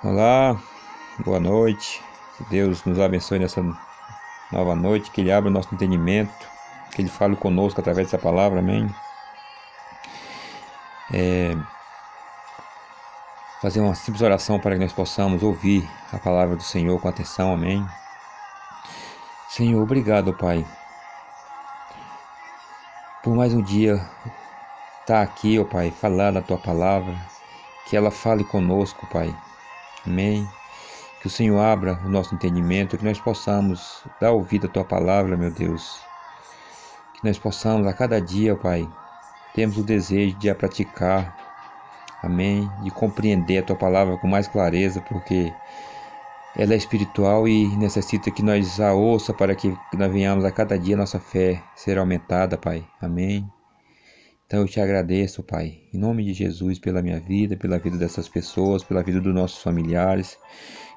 Olá, boa noite. Que Deus nos abençoe nessa nova noite, que Ele abra o nosso entendimento, que Ele fale conosco através dessa palavra, amém. É, fazer uma simples oração para que nós possamos ouvir a palavra do Senhor com atenção, amém. Senhor, obrigado, Pai, por mais um dia estar tá aqui, ó Pai, falar da Tua palavra, que ela fale conosco, Pai Amém. Que o Senhor abra o nosso entendimento, que nós possamos dar ouvido à tua palavra, meu Deus. Que nós possamos a cada dia, Pai, temos o desejo de a praticar. Amém. De compreender a tua palavra com mais clareza, porque ela é espiritual e necessita que nós a ouça para que nós venhamos a cada dia nossa fé ser aumentada, Pai. Amém. Então eu te agradeço, Pai, em nome de Jesus, pela minha vida, pela vida dessas pessoas, pela vida dos nossos familiares.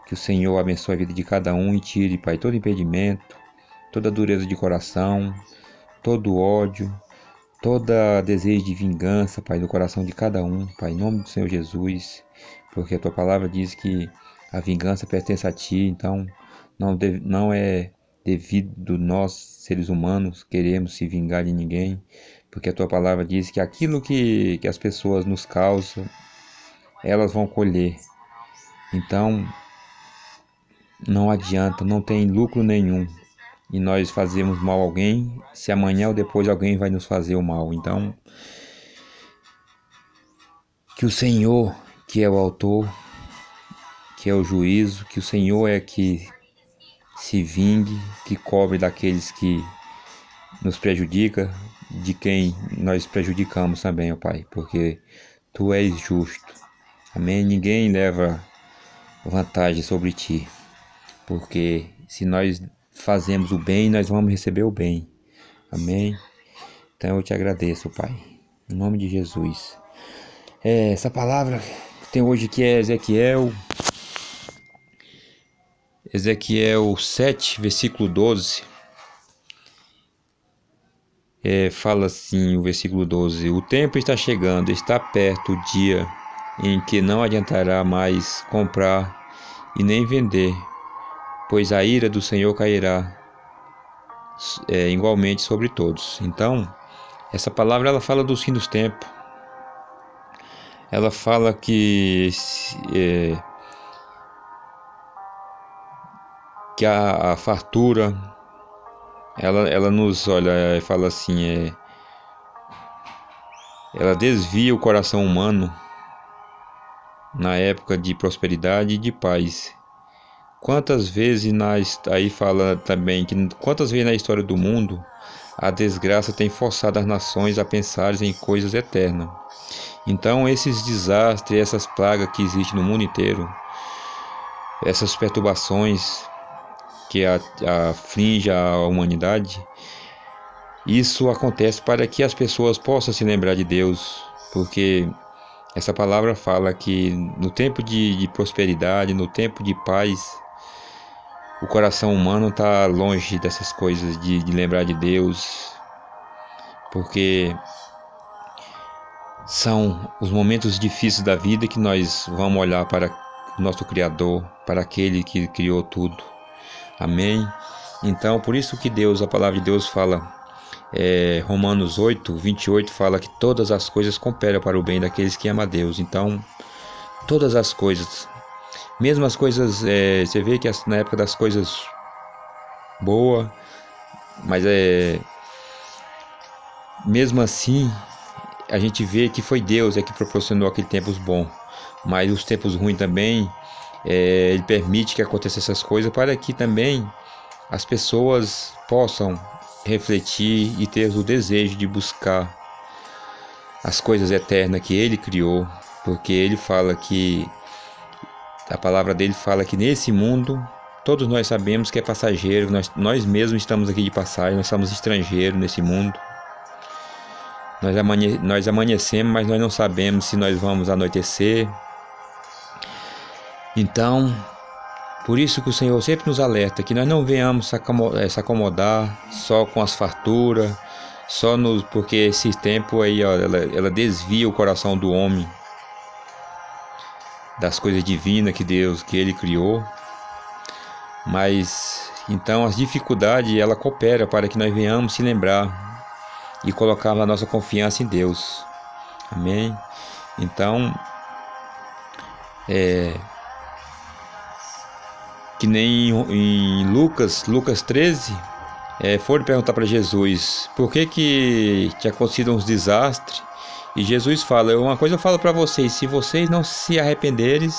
Que o Senhor abençoe a vida de cada um e tire, Pai, todo impedimento, toda dureza de coração, todo ódio, toda desejo de vingança, Pai, do coração de cada um, Pai, em nome do Senhor Jesus, porque a tua palavra diz que a vingança pertence a ti, então não, deve, não é devido nós, seres humanos, queremos se vingar de ninguém, porque a tua palavra diz que aquilo que, que as pessoas nos causam, elas vão colher. Então, não adianta, não tem lucro nenhum e nós fazemos mal a alguém, se amanhã ou depois alguém vai nos fazer o mal. Então, que o Senhor, que é o autor, que é o juízo, que o Senhor é que se vingue, que cobre daqueles que nos prejudica, de quem nós prejudicamos também, ó Pai, porque Tu és justo. Amém? Ninguém leva vantagem sobre Ti, porque se nós fazemos o bem, nós vamos receber o bem. Amém? Então eu te agradeço, Pai, em nome de Jesus. É, essa palavra que tem hoje aqui é Ezequiel, Ezequiel 7, versículo 12 é, fala assim o versículo 12: O tempo está chegando, está perto o dia em que não adiantará mais comprar e nem vender, pois a ira do Senhor cairá é, igualmente sobre todos. Então, essa palavra ela fala do fim dos tempos. Ela fala que é, que a, a fartura ela, ela nos olha e fala assim, é, ela desvia o coração humano na época de prosperidade e de paz. Quantas vezes na, aí fala também que quantas vezes na história do mundo a desgraça tem forçado as nações a pensar em coisas eternas. Então esses desastres, essas pragas que existem no mundo inteiro, essas perturbações, que aflige a humanidade, isso acontece para que as pessoas possam se lembrar de Deus, porque essa palavra fala que no tempo de, de prosperidade, no tempo de paz, o coração humano está longe dessas coisas, de, de lembrar de Deus, porque são os momentos difíceis da vida que nós vamos olhar para o nosso Criador, para aquele que criou tudo. Amém? Então, por isso que Deus, a palavra de Deus fala, é, Romanos 8, 28 fala que todas as coisas cooperam para o bem daqueles que amam a Deus. Então, todas as coisas, mesmo as coisas, é, você vê que na época das coisas boas, mas é mesmo assim a gente vê que foi Deus é que proporcionou aquele tempos bom, mas os tempos ruins também é, ele permite que aconteça essas coisas para que também as pessoas possam refletir e ter o desejo de buscar as coisas eternas que ele criou, porque ele fala que a palavra dele fala que nesse mundo todos nós sabemos que é passageiro, nós, nós mesmos estamos aqui de passagem, nós somos estrangeiros nesse mundo. Nós, nós amanhecemos, mas nós não sabemos se nós vamos anoitecer, então, por isso que o Senhor sempre nos alerta que nós não venhamos se acomodar só com as farturas, só nos, porque esse tempo aí, ó, ela, ela desvia o coração do homem. das coisas divinas que Deus, que Ele criou. Mas então as dificuldades ela coopera para que nós venhamos se lembrar e colocar a nossa confiança em Deus. Amém. Então é que nem em Lucas, Lucas 13, é, foram perguntar para Jesus por que que tinha acontecido uns desastres e Jesus fala: Uma coisa eu falo para vocês: se vocês não se arrependerem,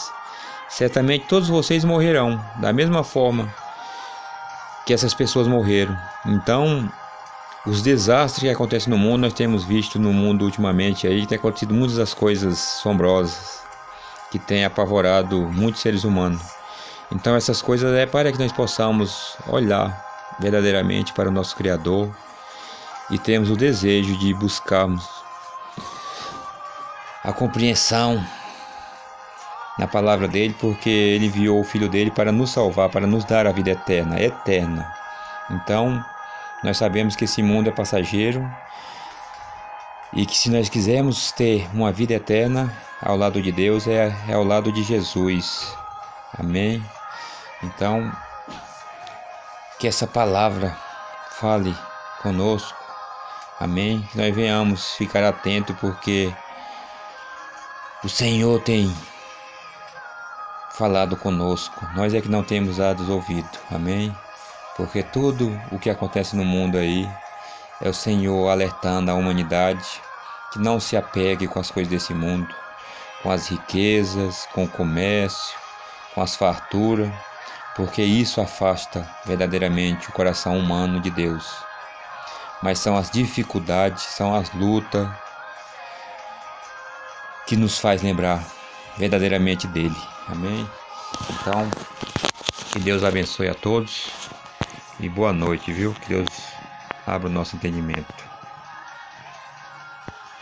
certamente todos vocês morrerão, da mesma forma que essas pessoas morreram. Então, os desastres que acontecem no mundo, nós temos visto no mundo ultimamente aí, tem acontecido muitas das coisas assombrosas que têm apavorado muitos seres humanos. Então, essas coisas é para que nós possamos olhar verdadeiramente para o nosso Criador e temos o desejo de buscarmos a compreensão na palavra dele, porque ele enviou o filho dele para nos salvar, para nos dar a vida eterna, eterna. Então, nós sabemos que esse mundo é passageiro e que se nós quisermos ter uma vida eterna ao lado de Deus é, é ao lado de Jesus. Amém. Então, que essa palavra fale conosco. Amém. Que nós venhamos ficar atentos porque o Senhor tem falado conosco. Nós é que não temos dado ouvido. Amém? Porque tudo o que acontece no mundo aí é o Senhor alertando a humanidade que não se apegue com as coisas desse mundo, com as riquezas, com o comércio, com as farturas, porque isso afasta verdadeiramente o coração humano de Deus. Mas são as dificuldades, são as lutas, que nos faz lembrar verdadeiramente dele. Amém? Então, que Deus abençoe a todos e boa noite, viu? Que Deus abra o nosso entendimento.